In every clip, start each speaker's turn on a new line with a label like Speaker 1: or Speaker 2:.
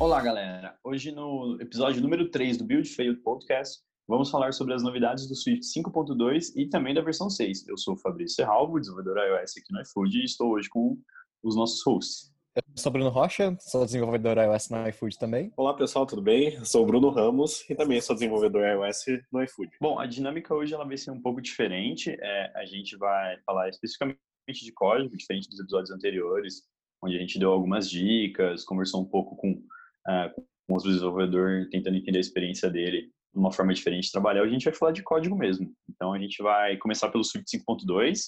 Speaker 1: Olá, galera. Hoje no episódio número 3 do Build Failed Podcast, vamos falar sobre as novidades do Swift 5.2 e também da versão 6. Eu sou o Fabrício Serralvo, desenvolvedor iOS aqui no iFood e estou hoje com os nossos hosts.
Speaker 2: Eu sou Bruno Rocha, sou desenvolvedor iOS no iFood também.
Speaker 3: Olá pessoal, tudo bem? Eu sou o Bruno Ramos e também sou desenvolvedor iOS no iFood.
Speaker 1: Bom, a dinâmica hoje ela vai ser um pouco diferente. É, a gente vai falar especificamente de código, diferente dos episódios anteriores, onde a gente deu algumas dicas, conversou um pouco com, uh, com o desenvolvedor, tentando entender a experiência dele de uma forma diferente de trabalhar. A gente vai falar de código mesmo. Então a gente vai começar pelo Swift 5.2.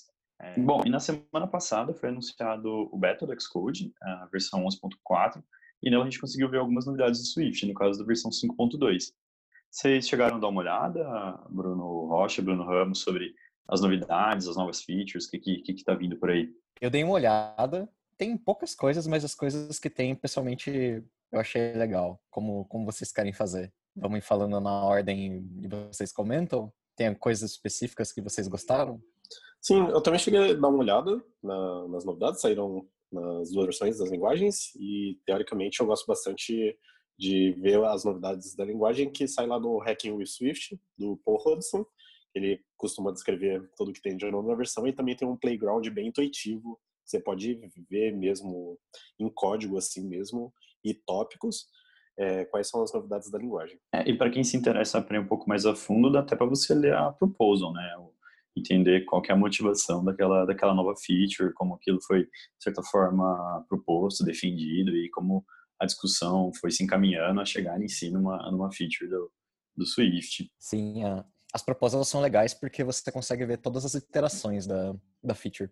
Speaker 1: É, bom, e na semana passada foi anunciado o beta do Xcode, a versão 11.4, e nela a gente conseguiu ver algumas novidades do Swift, no caso da versão 5.2. Vocês chegaram a dar uma olhada, Bruno Rocha, Bruno Ramos, sobre as novidades, as novas features, o que, que, que tá vindo por aí?
Speaker 2: Eu dei uma olhada, tem poucas coisas, mas as coisas que tem, pessoalmente, eu achei legal. Como, como vocês querem fazer? Vamos ir falando na ordem e vocês comentam? Tem coisas específicas que vocês gostaram?
Speaker 3: Sim, eu também cheguei a dar uma olhada na, nas novidades, saíram nas duas versões das linguagens e, teoricamente, eu gosto bastante de ver as novidades da linguagem que sai lá no Hacking with Swift, do Paul Hudson. Ele costuma descrever tudo que tem de novo na versão e também tem um playground bem intuitivo você pode ver mesmo em código assim mesmo e tópicos é, quais são as novidades da linguagem.
Speaker 1: É, e para quem se interessa aprender um pouco mais a fundo, dá até para você ler a proposal, né? Entender qual é a motivação daquela, daquela nova feature, como aquilo foi, de certa forma, proposto, defendido e como a discussão foi se encaminhando a chegar em si numa, numa feature do, do Swift.
Speaker 2: Sim, a, as propostas são legais porque você consegue ver todas as iterações da, da feature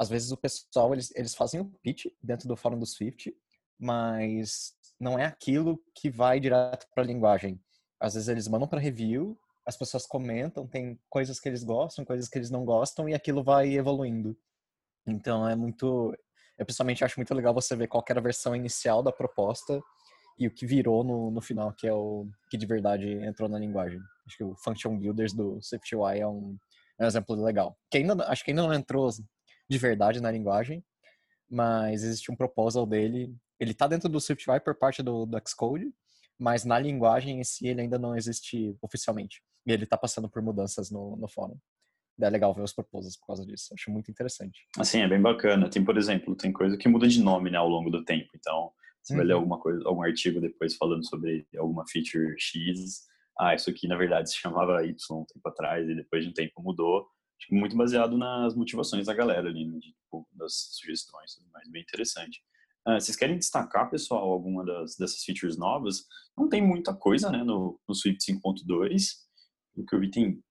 Speaker 2: às vezes o pessoal eles, eles fazem um pitch dentro do fórum do Swift, mas não é aquilo que vai direto para a linguagem. Às vezes eles mandam para review, as pessoas comentam, tem coisas que eles gostam, coisas que eles não gostam e aquilo vai evoluindo. Então é muito, eu pessoalmente acho muito legal você ver qual era a versão inicial da proposta e o que virou no, no final, que é o que de verdade entrou na linguagem. Acho que o Function Builders do SwiftUI é um, é um exemplo legal. Que ainda, acho que ainda não entrou de verdade na linguagem, mas existe um proposal dele. Ele está dentro do SwiftUI por parte do, do Xcode, mas na linguagem em si ele ainda não existe oficialmente. E ele está passando por mudanças no, no fórum. É legal ver os proposals por causa disso. Acho muito interessante.
Speaker 1: Assim, é bem bacana. Tem, por exemplo, tem coisa que muda de nome né, ao longo do tempo. Então, você uhum. vai ler uhum. alguma coisa, algum artigo depois falando sobre alguma feature X. Ah, isso aqui na verdade se chamava Y um tempo atrás e depois de um tempo mudou tipo, muito baseado nas motivações da galera ali, né, tipo, das sugestões, mais, bem interessante. Uh, vocês querem destacar, pessoal, alguma das, dessas features novas? Não tem muita coisa, né, no, no Swift 5.2. O que eu vi tem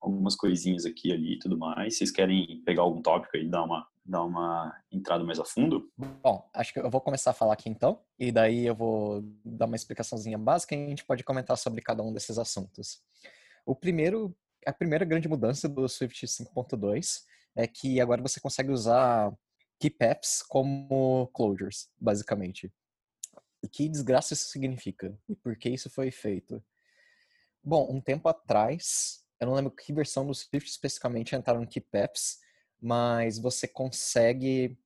Speaker 1: algumas coisinhas aqui ali e tudo mais. Vocês querem pegar algum tópico e dar uma, dar uma entrada mais a fundo?
Speaker 2: Bom, acho que eu vou começar a falar aqui então, e daí eu vou dar uma explicaçãozinha básica e a gente pode comentar sobre cada um desses assuntos. O primeiro a primeira grande mudança do Swift 5.2 é que agora você consegue usar keypaths como closures, basicamente. E que desgraça isso significa? E por que isso foi feito? Bom, um tempo atrás, eu não lembro que versão do Swift especificamente entraram keypaths, mas você consegue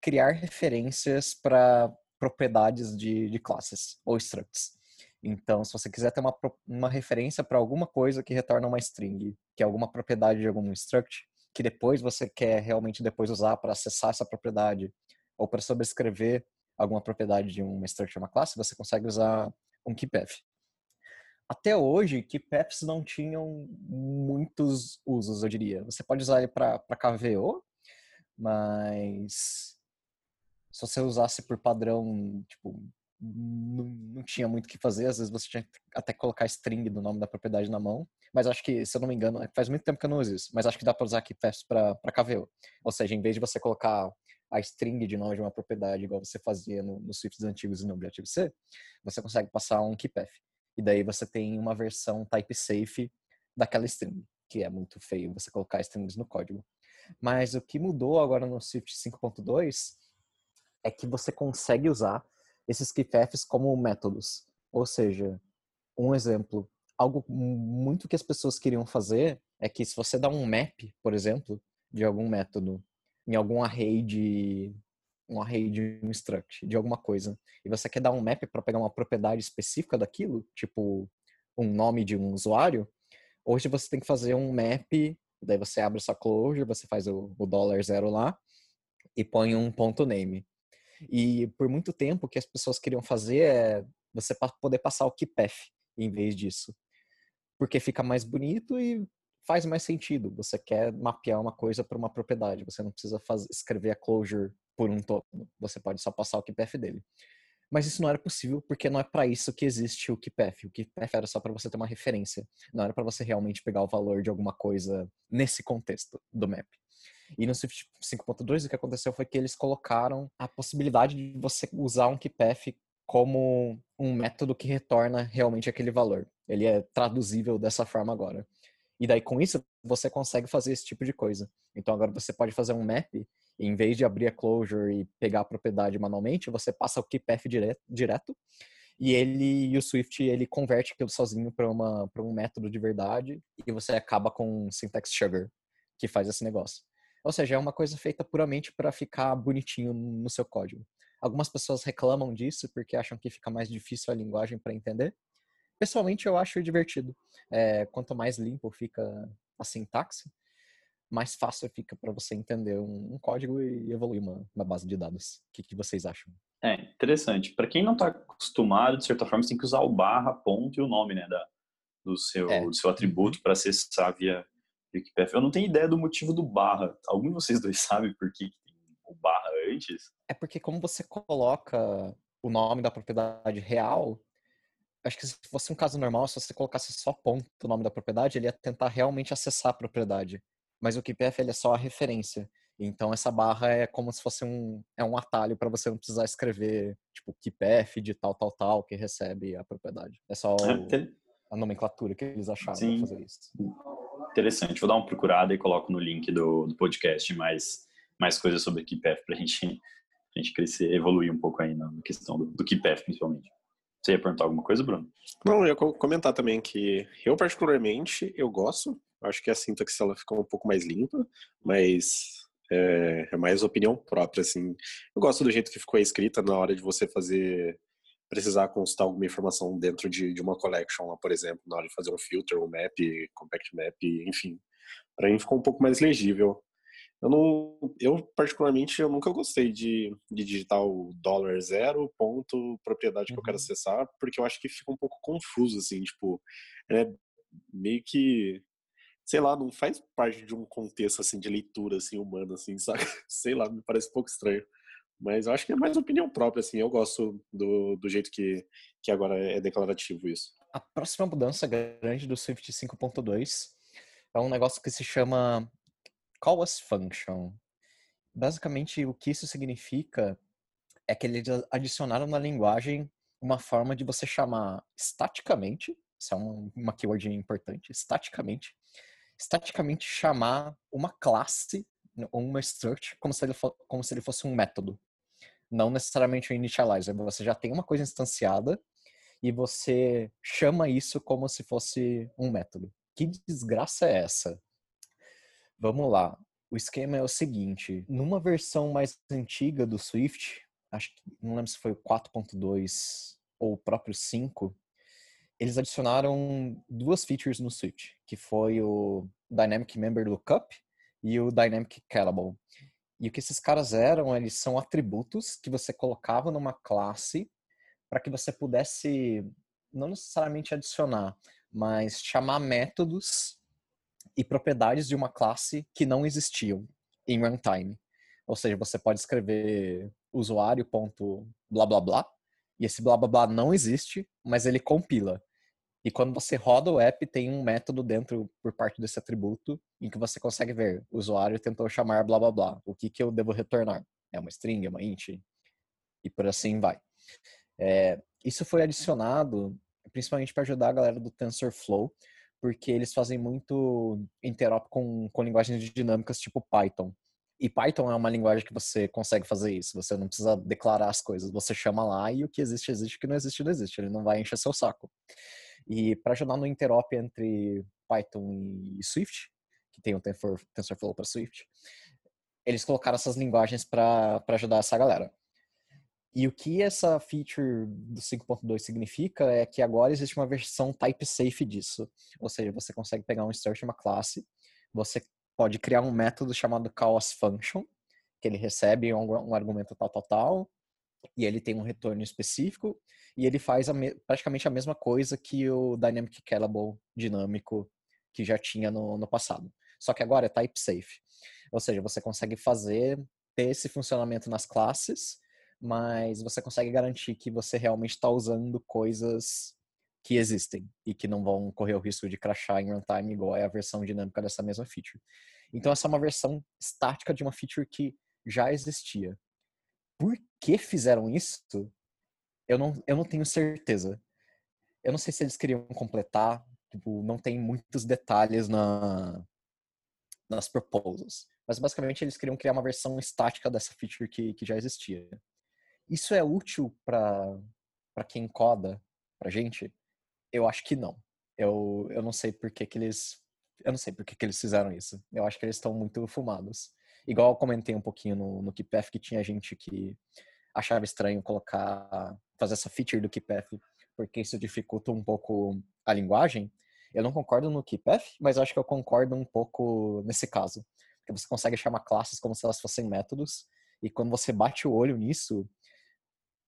Speaker 2: criar referências para propriedades de, de classes ou structs. Então, se você quiser ter uma, uma referência para alguma coisa que retorna uma string, que é alguma propriedade de algum struct, que depois você quer realmente depois usar para acessar essa propriedade ou para sobrescrever alguma propriedade de uma struct ou uma classe, você consegue usar um keypath. Até hoje, keypaths não tinham muitos usos, eu diria. Você pode usar ele para KVO, mas se você usasse por padrão, tipo, não, não tinha muito o que fazer, às vezes você tinha até colocar string do nome da propriedade na mão, mas acho que, se eu não me engano, faz muito tempo que eu não uso isso, mas acho que dá para usar aqui fast para KVO. Ou seja, em vez de você colocar a string de nome de uma propriedade igual você fazia no, nos Swifts antigos e no Objective-C, você consegue passar um keypath. E daí você tem uma versão type safe daquela string, que é muito feio você colocar strings no código. Mas o que mudou agora no Swift 5.2 é que você consegue usar esses keypaths como métodos. Ou seja, um exemplo, algo muito que as pessoas queriam fazer é que se você dá um map, por exemplo, de algum método em algum array de um array de um struct, de alguma coisa, e você quer dar um map para pegar uma propriedade específica daquilo, tipo um nome de um usuário, hoje você tem que fazer um map, daí você abre sua closure, você faz o, o dólar zero lá e põe um ponto name. E por muito tempo o que as pessoas queriam fazer é você poder passar o keypath em vez disso. Porque fica mais bonito e faz mais sentido. Você quer mapear uma coisa para uma propriedade, você não precisa fazer, escrever a closure por um todo. Você pode só passar o keypath dele. Mas isso não era possível porque não é para isso que existe o keypath. O keypath era só para você ter uma referência, não era para você realmente pegar o valor de alguma coisa nesse contexto do map. E no Swift 5.2 o que aconteceu foi que eles colocaram a possibilidade de você usar um keypath como um método que retorna realmente aquele valor. Ele é traduzível dessa forma agora. E daí com isso você consegue fazer esse tipo de coisa. Então agora você pode fazer um map em vez de abrir a closure e pegar a propriedade manualmente, você passa o keypath direto, direto e ele e o Swift ele converte aquilo sozinho para uma para um método de verdade e você acaba com syntax sugar que faz esse negócio. Ou seja, é uma coisa feita puramente para ficar bonitinho no seu código. Algumas pessoas reclamam disso porque acham que fica mais difícil a linguagem para entender. Pessoalmente, eu acho divertido. É, quanto mais limpo fica a sintaxe, mais fácil fica para você entender um, um, código e evoluir uma, uma base de dados. O que, que vocês acham?
Speaker 1: É interessante. Para quem não está acostumado, de certa forma, você tem que usar o barra, ponto e o nome né, da, do, seu, é. do seu atributo para acessar via Wikipedia. Eu não tenho ideia do motivo do barra. Algum de vocês dois sabe por que tem o barra antes?
Speaker 2: É porque como você coloca o nome da propriedade real, acho que se fosse um caso normal, se você colocasse só ponto o nome da propriedade, ele ia tentar realmente acessar a propriedade mas o KeyPath ele é só a referência. Então essa barra é como se fosse um é um atalho para você não precisar escrever tipo KeyPath de tal tal tal que recebe a propriedade. É só o, é, a nomenclatura que eles acharam para fazer isso.
Speaker 1: Interessante. Vou dar uma procurada e coloco no link do, do podcast mais mais coisas sobre KeyPath para a gente a gente crescer, evoluir um pouco aí na questão do, do principalmente. Você ia perguntar alguma coisa, Bruno?
Speaker 3: Não, eu ia comentar também que eu particularmente eu gosto Acho que a sintaxe ela ficou um pouco mais limpa, mas é, é, mais opinião própria, assim. Eu gosto do jeito que ficou escrita na hora de você fazer precisar consultar alguma informação dentro de, de uma collection lá, por exemplo, na hora de fazer um filter, um map, compact map, enfim. Para mim ficou um pouco mais legível. Eu não, eu particularmente eu nunca gostei de, de digitar o dólar zero ponto propriedade que eu quero uhum. acessar, porque eu acho que fica um pouco confuso assim, tipo, é meio que sei lá, não faz parte de um contexto assim de leitura assim humana assim, sabe? Sei lá, me parece um pouco estranho. Mas eu acho que é mais opinião própria assim. Eu gosto do, do jeito que que agora é declarativo isso.
Speaker 2: A próxima mudança grande do Swift 5.2 é um negócio que se chama call as function. Basicamente, o que isso significa é que eles adicionaram na linguagem uma forma de você chamar staticamente, isso é uma keyword importante, staticamente, estaticamente chamar uma classe ou uma struct como se ele, como se ele fosse um método. Não necessariamente um initializer. Você já tem uma coisa instanciada e você chama isso como se fosse um método. Que desgraça é essa? Vamos lá. O esquema é o seguinte: numa versão mais antiga do Swift, acho que não lembro se foi o 4.2 ou o próprio 5, eles adicionaram duas features no Switch, que foi o Dynamic Member Lookup e o Dynamic Callable. E o que esses caras eram, eles são atributos que você colocava numa classe para que você pudesse não necessariamente adicionar, mas chamar métodos e propriedades de uma classe que não existiam em runtime. Ou seja, você pode escrever usuário.blá blá blá e esse blá blá blá não existe, mas ele compila. E quando você roda o app, tem um método dentro por parte desse atributo em que você consegue ver o usuário tentou chamar blá blá blá. O que, que eu devo retornar? É uma string, é uma int? E por assim vai. É, isso foi adicionado principalmente para ajudar a galera do TensorFlow, porque eles fazem muito interop com, com linguagens dinâmicas tipo Python. E Python é uma linguagem que você consegue fazer isso. Você não precisa declarar as coisas. Você chama lá e o que existe, existe. O que não existe, não existe. Ele não vai encher seu saco. E para ajudar no interop entre Python e Swift, que tem o TensorFlow para Swift, eles colocaram essas linguagens para ajudar essa galera. E o que essa feature do 5.2 significa é que agora existe uma versão type safe disso. Ou seja, você consegue pegar um start de uma classe, você pode criar um método chamado chaos function, que ele recebe um, um argumento tal, tal, tal, e ele tem um retorno específico, e ele faz a praticamente a mesma coisa que o Dynamic Callable dinâmico que já tinha no, no passado. Só que agora é type safe. Ou seja, você consegue fazer, ter esse funcionamento nas classes, mas você consegue garantir que você realmente está usando coisas que existem e que não vão correr o risco de crashar em runtime igual é a versão dinâmica dessa mesma feature. Então essa é uma versão estática de uma feature que já existia. Por que fizeram isso? Eu não, eu não tenho certeza. Eu não sei se eles queriam completar, tipo, não tem muitos detalhes na, nas proposals. Mas basicamente eles queriam criar uma versão estática dessa feature que, que já existia. Isso é útil para quem coda, pra gente? Eu acho que não. Eu, eu não sei por que, que eles. Eu não sei por que, que eles fizeram isso. Eu acho que eles estão muito fumados. Igual eu comentei um pouquinho no, no KeePath que tinha gente que achava estranho colocar. Fazer essa feature do KeePath, porque isso dificulta um pouco a linguagem. Eu não concordo no KeePath, mas acho que eu concordo um pouco nesse caso. Porque você consegue chamar classes como se elas fossem métodos, e quando você bate o olho nisso,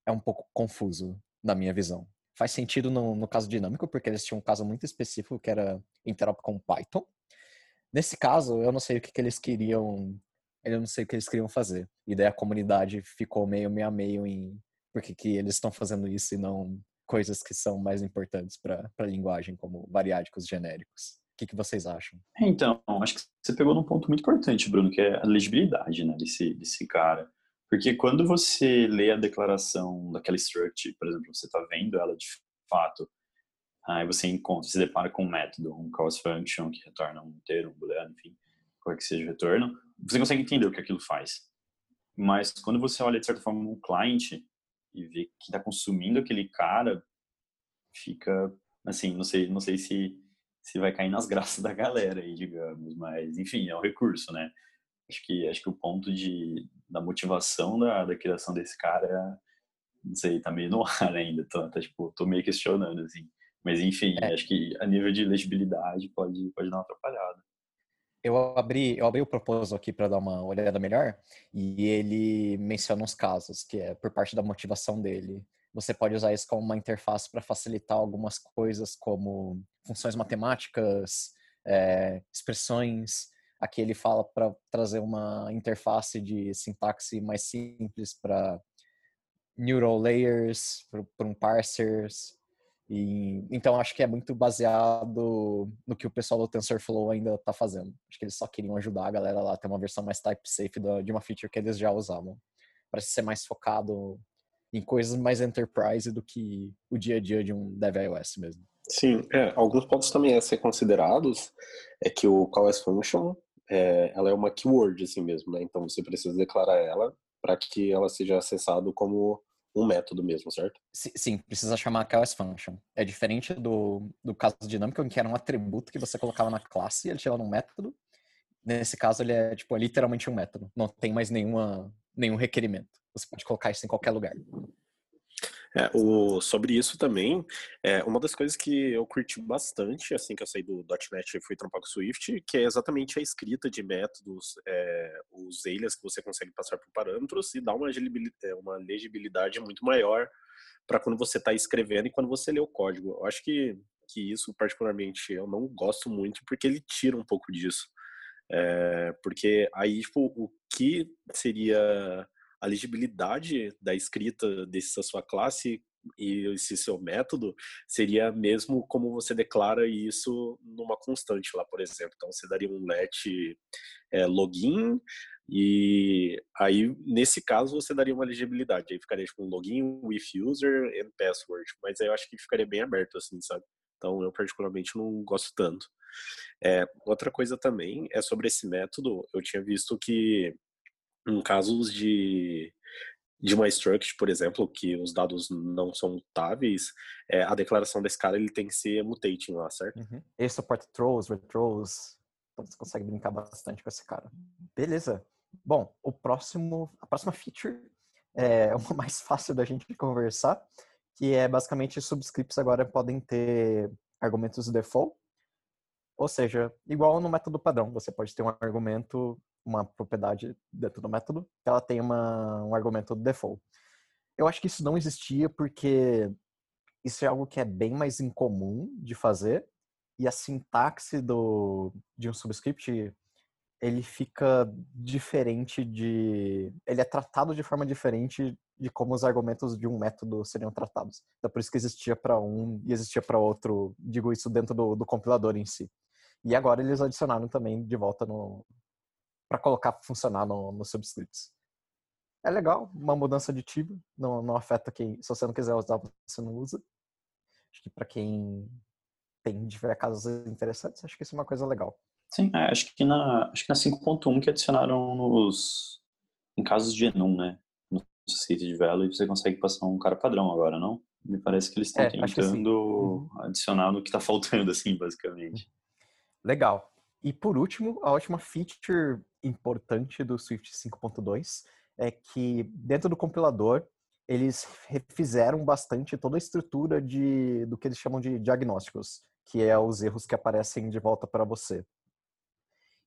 Speaker 2: é um pouco confuso, na minha visão. Faz sentido no, no caso dinâmico, porque eles tinham um caso muito específico que era interop com Python. Nesse caso, eu não sei o que, que eles queriam. Eu não sei o que eles queriam fazer. E daí a comunidade ficou meio meio meio em por que, eles estão fazendo isso e não coisas que são mais importantes para a linguagem, como variádicos genéricos. O que, que vocês acham?
Speaker 1: Então, acho que você pegou num ponto muito importante, Bruno, que é a legibilidade né, desse, desse cara. Porque quando você lê a declaração daquela struct, por exemplo, você está vendo ela de fato, aí você encontra, se depara com um método, um calls function que retorna um inteiro, um booleano, enfim, qual que seja o retorno, você consegue entender o que aquilo faz. Mas quando você olha de certa forma um cliente e vê que está consumindo aquele cara, fica assim, não sei, não sei se se vai cair nas graças da galera aí, digamos, mas enfim, é um recurso, né? Acho que acho que o ponto de da motivação da, da criação desse cara, não sei, tá meio no ar ainda, tô, tá, tipo, tô meio questionando, assim. Mas, enfim, é. acho que a nível de legibilidade pode, pode dar uma atrapalhada.
Speaker 2: Eu abri, eu abri o proposal aqui para dar uma olhada melhor e ele menciona uns casos que é por parte da motivação dele. Você pode usar isso como uma interface para facilitar algumas coisas como funções matemáticas, é, expressões, Aqui ele fala para trazer uma interface de sintaxe mais simples para neural layers, para um parsers. E, então acho que é muito baseado no que o pessoal do TensorFlow ainda está fazendo. Acho que eles só queriam ajudar a galera lá a ter uma versão mais type safe de uma feature que eles já usavam. Parece ser mais focado em coisas mais enterprise do que o dia a dia de um dev iOS mesmo.
Speaker 3: Sim, é, alguns pontos também a ser considerados é que o call function é, ela é uma keyword assim mesmo, né? Então você precisa declarar ela para que ela seja acessado como um método mesmo, certo?
Speaker 2: Sim, precisa chamar class function. É diferente do, do caso dinâmico, em que era um atributo que você colocava na classe e ele chegava num método. Nesse caso, ele é tipo é literalmente um método. Não tem mais nenhuma, nenhum requerimento. Você pode colocar isso em qualquer lugar.
Speaker 3: É, o, sobre isso também, é, uma das coisas que eu curti bastante, assim que eu saí do .NET e fui trampar com Swift, que é exatamente a escrita de métodos, é, os alias que você consegue passar por parâmetros e dá uma, é, uma legibilidade muito maior para quando você está escrevendo e quando você lê o código. Eu acho que, que isso, particularmente, eu não gosto muito porque ele tira um pouco disso. É, porque aí, tipo, o que seria a legibilidade da escrita dessa sua classe e esse seu método seria mesmo como você declara isso numa constante lá, por exemplo. Então você daria um let é, login e aí nesse caso você daria uma legibilidade. Aí ficaria tipo um login with user and password, mas aí eu acho que ficaria bem aberto assim, sabe? Então eu particularmente não gosto tanto. É, outra coisa também é sobre esse método. Eu tinha visto que em casos de, de uma struct, por exemplo, que os dados não são mutáveis, é, a declaração desse cara ele tem que ser mutating lá, certo?
Speaker 2: Uhum. Ele suporta throws, retrows, então você consegue brincar bastante com esse cara. Beleza. Bom, o próximo, a próxima feature é uma mais fácil da gente conversar, que é basicamente subscripts agora podem ter argumentos default, ou seja, igual no método padrão, você pode ter um argumento, uma propriedade dentro do método, ela tem uma, um argumento default. Eu acho que isso não existia porque isso é algo que é bem mais incomum de fazer e a sintaxe do, de um subscript ele fica diferente de. Ele é tratado de forma diferente de como os argumentos de um método seriam tratados. Então, por isso que existia para um e existia para outro, digo isso dentro do, do, compilador em si. E agora eles adicionaram também de volta no. Para colocar funcionar no, no subscripts. É legal, uma mudança de tipo, não, não afeta quem. Se você não quiser usar, você não usa. Acho que para quem tem tiver casos interessantes, acho que isso é uma coisa legal.
Speaker 1: Sim, é, acho que na, acho que na 5.1 que adicionaram nos em casos de enum, né? No site de Velo, e você consegue passar um cara padrão agora, não? Me parece que eles estão é, tentando uhum. adicionar no que está faltando, assim, basicamente.
Speaker 2: Legal. E por último, a última feature importante do Swift 5.2 é que dentro do compilador eles refizeram bastante toda a estrutura de, do que eles chamam de diagnósticos, que é os erros que aparecem de volta para você.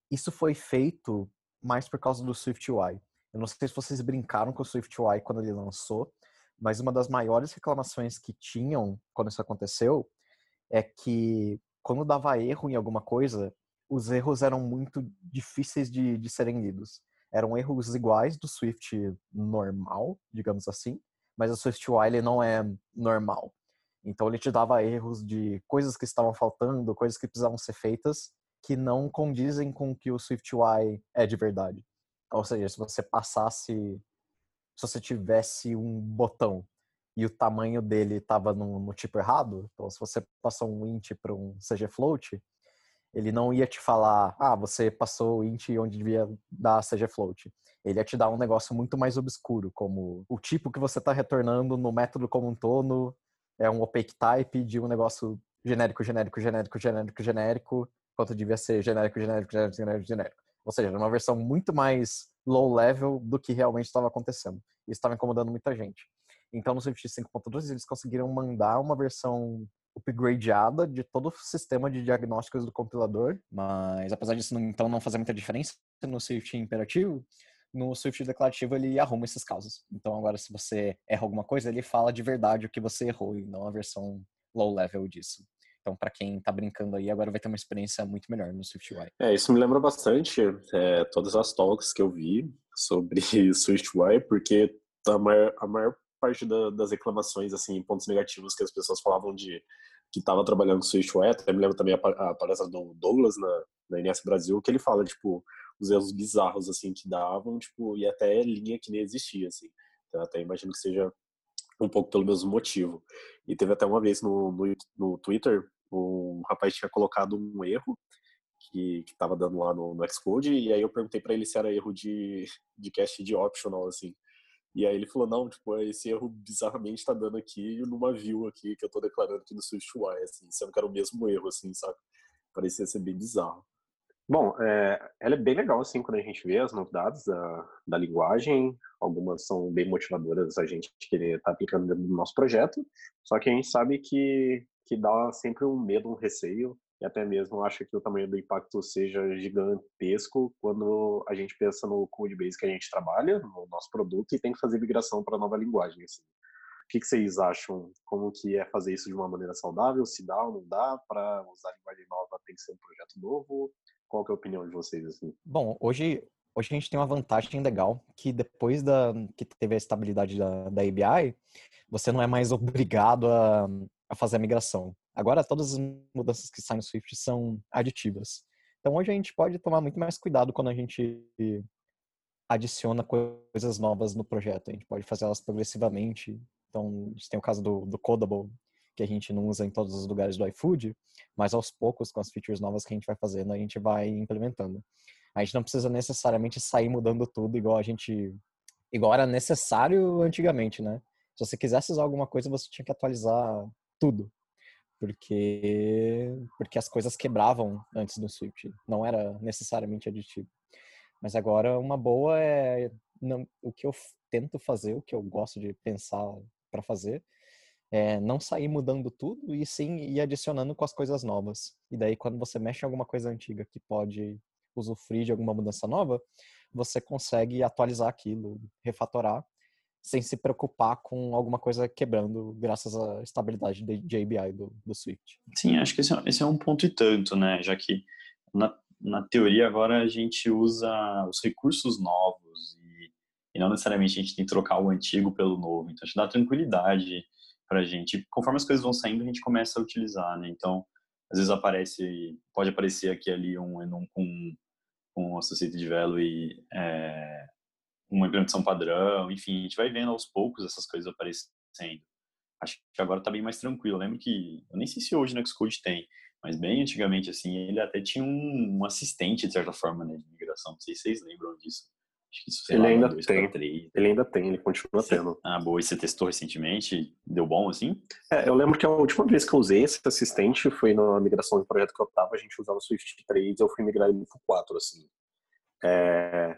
Speaker 2: Isso foi feito mais por causa do SwiftUI. Eu não sei se vocês brincaram com o SwiftUI quando ele lançou, mas uma das maiores reclamações que tinham quando isso aconteceu é que quando dava erro em alguma coisa, os erros eram muito difíceis de, de serem lidos. Eram erros iguais do Swift normal, digamos assim, mas o SwiftUI ele não é normal. Então ele te dava erros de coisas que estavam faltando, coisas que precisavam ser feitas, que não condizem com o que o SwiftUI é de verdade. Ou seja, se você passasse, se você tivesse um botão e o tamanho dele estava no, no, tipo errado, então se você passou um int para um CG float, ele não ia te falar, ah, você passou o int onde devia dar CG float. Ele ia te dar um negócio muito mais obscuro, como o tipo que você está retornando no método como um todo é um opaque type de um negócio genérico, genérico, genérico, genérico, genérico, quanto devia ser genérico, genérico, genérico, genérico, genérico. Ou seja, era uma versão muito mais low level do que realmente estava acontecendo. Isso estava incomodando muita gente. Então, no Swift 5.2, eles conseguiram mandar uma versão upgradeada de todo o sistema de diagnósticos do compilador, mas apesar disso então não fazer muita diferença no Swift imperativo, no Swift declarativo ele arruma esses casos. Então agora se você erra alguma coisa, ele fala de verdade o que você errou e não a versão low level disso. Então, para quem está brincando aí, agora vai ter uma experiência muito melhor no SwiftUI.
Speaker 3: É, isso me lembra bastante é, todas as talks que eu vi sobre SwiftUI, porque a maior, a maior parte da, das reclamações, assim, pontos negativos que as pessoas falavam de que estava trabalhando com SwiftUI, até me lembro também a, a palestra do Douglas na, na INS Brasil, que ele fala, tipo, os erros bizarros, assim, que davam, tipo, e até linha que nem existia, assim. Então, até imagino que seja um pouco pelo mesmo motivo. E teve até uma vez no, no, no Twitter um rapaz tinha colocado um erro que, que tava dando lá no, no Xcode, e aí eu perguntei para ele se era erro de, de cache de optional, assim. E aí ele falou, não, tipo, esse erro bizarramente tá dando aqui numa view aqui que eu tô declarando aqui no SwiftUI, assim, sendo que era o mesmo erro, assim, sabe? Parecia ser bem bizarro. Bom, é, ela é bem legal, assim, quando a gente vê as novidades da, da linguagem. Algumas são bem motivadoras a gente querer estar tá aplicando dentro do nosso projeto. Só que a gente sabe que que dá sempre um medo, um receio, e até mesmo acho que o tamanho do impacto seja gigantesco quando a gente pensa no codebase que a gente trabalha, no nosso produto, e tem que fazer migração para nova linguagem. Assim. O que, que, vocês acham? Como que é fazer isso de uma maneira saudável? Se dá ou não dá? Para usar a linguagem nova tem que ser um projeto novo? Qual é a opinião de vocês? Assim?
Speaker 2: Bom, hoje, hoje a gente tem uma vantagem legal, que depois da, que teve a estabilidade da, da ABI, você não é mais obrigado a, a fazer a migração. Agora, todas as mudanças que saem no Swift são aditivas. Então, hoje a gente pode tomar muito mais cuidado quando a gente adiciona coisas novas no projeto. A gente pode fazer elas progressivamente. Então, a gente tem o caso do, do Codable, que a gente não usa em todos os lugares do iFood, mas aos poucos, com as features novas que a gente vai fazendo, a gente vai implementando. A gente não precisa necessariamente sair mudando tudo igual a gente. igual era necessário antigamente, né? Se você quisesse usar alguma coisa, você tinha que atualizar tudo. Porque, porque as coisas quebravam antes do Swift. Não era necessariamente aditivo. Mas agora uma boa é não, o que eu tento fazer, o que eu gosto de pensar para fazer, é não sair mudando tudo e sim ir adicionando com as coisas novas. E daí quando você mexe em alguma coisa antiga que pode usufruir de alguma mudança nova, você consegue atualizar aquilo, refatorar, sem se preocupar com alguma coisa quebrando, graças à estabilidade de ABI do, do Swift.
Speaker 1: Sim, acho que esse é, esse é um ponto e tanto, né? Já que na, na teoria agora a gente usa os recursos novos e, e, não necessariamente a gente tem que trocar o antigo pelo novo. Então, isso dá tranquilidade para a gente. Conforme as coisas vão saindo, a gente começa a utilizar, né? Então, às vezes aparece, pode aparecer aqui ali um, um com com Associated Value é, uma implementação padrão, enfim, a gente vai vendo aos poucos essas coisas aparecendo. Acho que agora está bem mais tranquilo. Eu lembro que, eu nem sei se hoje no Xcode tem, mas bem antigamente, assim, ele até tinha um, um assistente, de certa forma, né, de migração. Não sei se vocês lembram disso.
Speaker 3: Isso, ele lá, ainda tem. Ele ainda tem, ele continua tendo.
Speaker 1: Ah, boa. E você testou recentemente? Deu bom assim?
Speaker 3: É, eu lembro que a última vez que eu usei esse assistente foi na migração do projeto que eu tava, a gente usava o Swift 3 eu fui migrar ele pro 4, assim. É,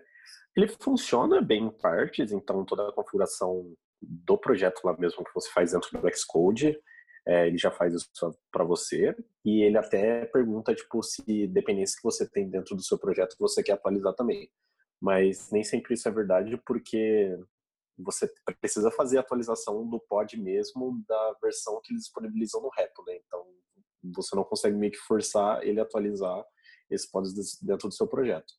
Speaker 3: ele funciona bem em partes, então toda a configuração do projeto lá mesmo que você faz dentro do Xcode, é, ele já faz isso para você e ele até pergunta tipo se dependência que você tem dentro do seu projeto você quer atualizar também mas nem sempre isso é verdade porque você precisa fazer a atualização do pod mesmo da versão que eles disponibilizam no repo, né? Então você não consegue meio que forçar ele a atualizar esses pods dentro do seu projeto.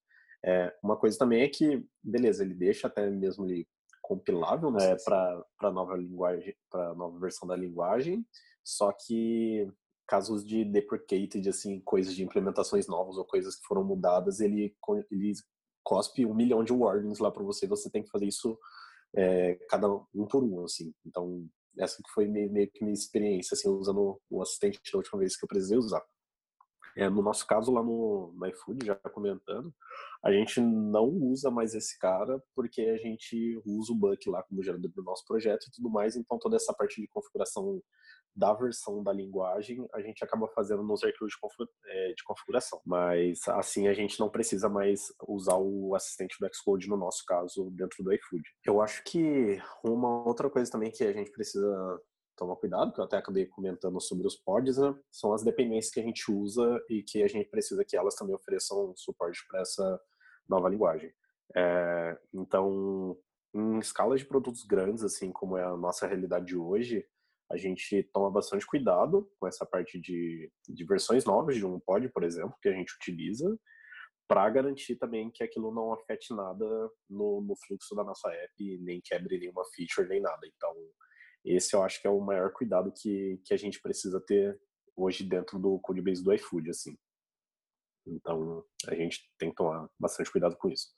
Speaker 3: É, uma coisa também é que, beleza, ele deixa até mesmo ele compilável né, para a nova linguagem, para nova versão da linguagem, só que casos de deprecated, assim, coisas de implementações novas ou coisas que foram mudadas, ele, ele cospe um milhão de warnings lá para você, você tem que fazer isso é, cada um por um, assim. Então, essa que foi meio, meio que minha experiência, assim, usando o assistente da última vez que eu precisei usar. É, no nosso caso, lá no, no iFood, já comentando, a gente não usa mais esse cara porque a gente usa o Buck lá como gerador do nosso projeto e tudo mais, então toda essa parte de configuração da versão da linguagem a gente acaba fazendo nos arquivos de, de configuração. Mas assim a gente não precisa mais usar o assistente do Xcode no nosso caso dentro do iFood. Eu acho que uma outra coisa também que a gente precisa tomar cuidado, que eu até acabei comentando sobre os pods, né? São as dependências que a gente usa e que a gente precisa que elas também ofereçam suporte para essa nova linguagem. É, então, em escalas de produtos grandes, assim como é a nossa realidade de hoje, a gente toma bastante cuidado com essa parte de, de versões novas de um pod, por exemplo, que a gente utiliza, para garantir também que aquilo não afete nada no, no, fluxo da nossa app, nem quebre nenhuma feature, nem nada. Então, esse eu acho que é o maior cuidado que, que a gente precisa ter hoje dentro do codebase do iFood, assim. Então, a gente tem que tomar bastante cuidado com isso.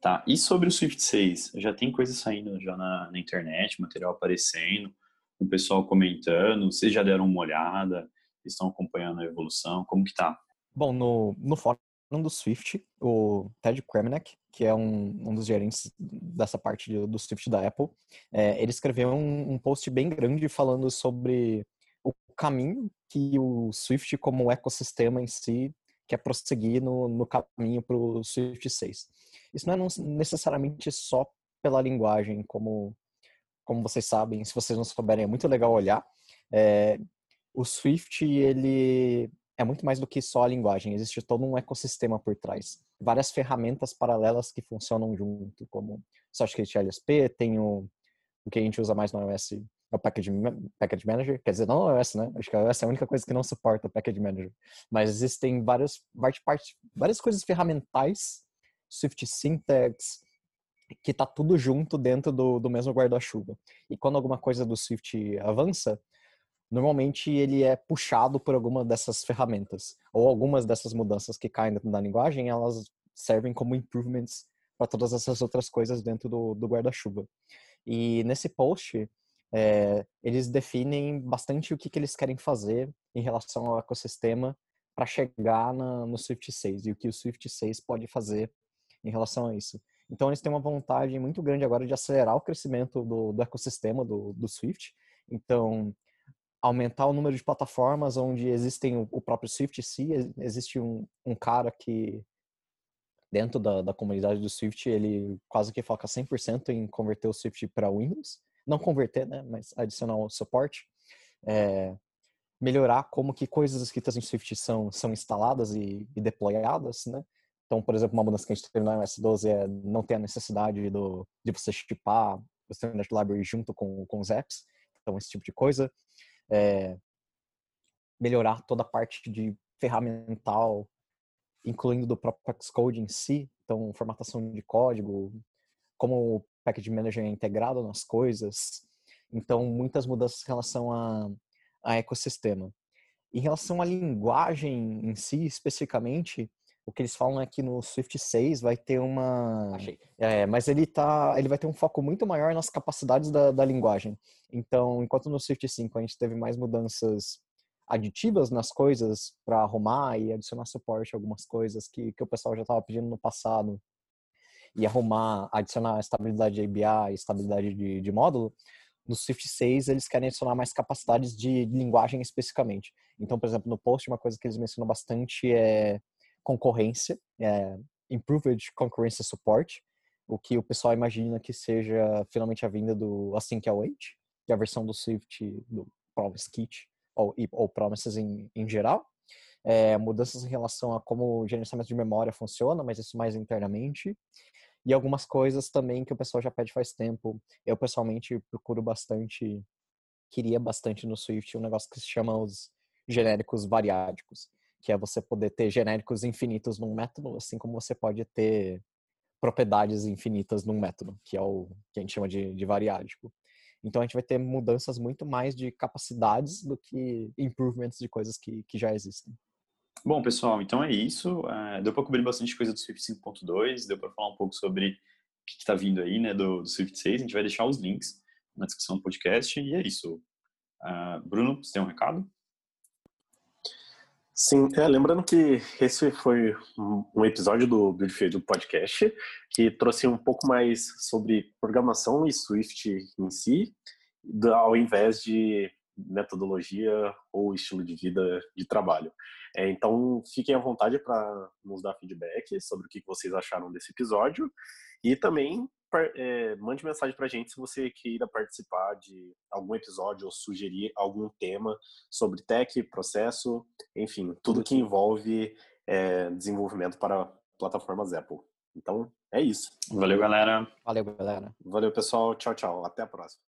Speaker 1: Tá, e sobre o Swift 6? Já tem coisa saindo já na, na internet, material aparecendo, o pessoal comentando, vocês já deram uma olhada, estão acompanhando a evolução, como que tá?
Speaker 2: Bom, no, no fórum do Swift, o Ted Kremnick, que é um, um dos gerentes dessa parte do Swift da Apple, é, ele escreveu um, um, post bem grande falando sobre o caminho que o Swift como ecossistema em si quer prosseguir no, no caminho para o Swift 6. Isso não é necessariamente só pela linguagem, como, como vocês sabem, se vocês não souberem, é muito legal olhar. É, o Swift, ele é muito mais do que só a linguagem, existe todo um ecossistema por trás. Várias ferramentas paralelas que funcionam junto, como Site LSP, tem o, o que a gente usa mais no iOS, é o Package, Package Manager, quer dizer, não o iOS, né? Acho que o iOS é a única coisa que não suporta o Package Manager. Mas existem várias, várias, várias coisas ferramentais, Swift Syntax, que tá tudo junto dentro do, do mesmo guarda-chuva. E quando alguma coisa do Swift avança, normalmente ele é puxado por alguma dessas ferramentas ou algumas dessas mudanças que caem dentro da linguagem elas servem como improvements para todas essas outras coisas dentro do, do guarda-chuva e nesse post é, eles definem bastante o que, que eles querem fazer em relação ao ecossistema para chegar na, no Swift 6 e o que o Swift 6 pode fazer em relação a isso. Então eles têm uma vontade muito grande agora de acelerar o crescimento do, do ecossistema do, do Swift. Então aumentar o número de plataformas onde existem o, próprio Swift si, existe um, um cara que dentro da, da comunidade do Swift, ele quase que foca 100% em converter o Swift para Windows. Não converter, né, mas adicionar o suporte. É, melhorar como que coisas escritas em Swift são, são instaladas e, e deployadas, né? Então, por exemplo, uma mudança que a gente teve no iOS 12 é não ter a necessidade do, de você chipar o Standard Library junto com, com os apps. Então, esse tipo de coisa. É, melhorar toda a parte de ferramental, incluindo do próprio Xcode em si. Então, formatação de código, como o Package Manager é integrado nas coisas. Então, muitas mudanças em relação a, a ecossistema. Em relação à linguagem em si, especificamente, o que eles falam é que no Swift 6 vai ter uma. Achei. É, mas ele tá. Ele vai ter um foco muito maior nas capacidades da, da linguagem. Então, enquanto no Swift 5 a gente teve mais mudanças aditivas nas coisas para arrumar e adicionar suporte a algumas coisas que, que o pessoal já estava pedindo no passado e arrumar, adicionar estabilidade de ABI, estabilidade de, de módulo, no Swift 6 eles querem adicionar mais capacidades de linguagem especificamente. Então, por exemplo, no post uma coisa que eles mencionam bastante é concorrência, é Improved Concurrency Support, o que o pessoal imagina que seja finalmente a vinda do Async Await, que é a versão do Swift do Promise Kit, ou, ou Promises em, em geral. É, mudanças em relação a como o gerenciamento de memória funciona, mas isso mais internamente. E algumas coisas também que o pessoal já pede faz tempo. Eu, pessoalmente, procuro bastante, queria bastante no Swift um negócio que se chama os genéricos variádicos, que é você poder ter genéricos infinitos num método, assim como você pode ter propriedades infinitas num método, que é o que a gente chama de, de variádico. Então a gente vai ter mudanças muito mais de capacidades do que improvements de coisas que, que já existem.
Speaker 1: Bom, pessoal, então é isso. Uh, deu para cobrir bastante coisa do Swift 5.2, deu para falar um pouco sobre o que está vindo aí, né, do, do, Swift 6. A gente vai deixar os links na descrição do podcast e é isso. Uh, Bruno, você tem um recado?
Speaker 3: Sim, é, lembrando que esse foi um episódio do Build do podcast que trouxe um pouco mais sobre programação e Swift em si, ao invés de metodologia ou estilo de vida de trabalho. É, então, fiquem à vontade para nos dar feedback sobre o que vocês acharam desse episódio e também é, mande mensagem para a gente se você queira participar de algum episódio ou sugerir algum tema sobre tech, processo, enfim, tudo que envolve é, desenvolvimento para plataformas Apple. Então, é isso.
Speaker 1: Valeu, galera.
Speaker 2: Valeu, galera.
Speaker 3: Valeu, pessoal. Tchau, tchau. Até a próxima.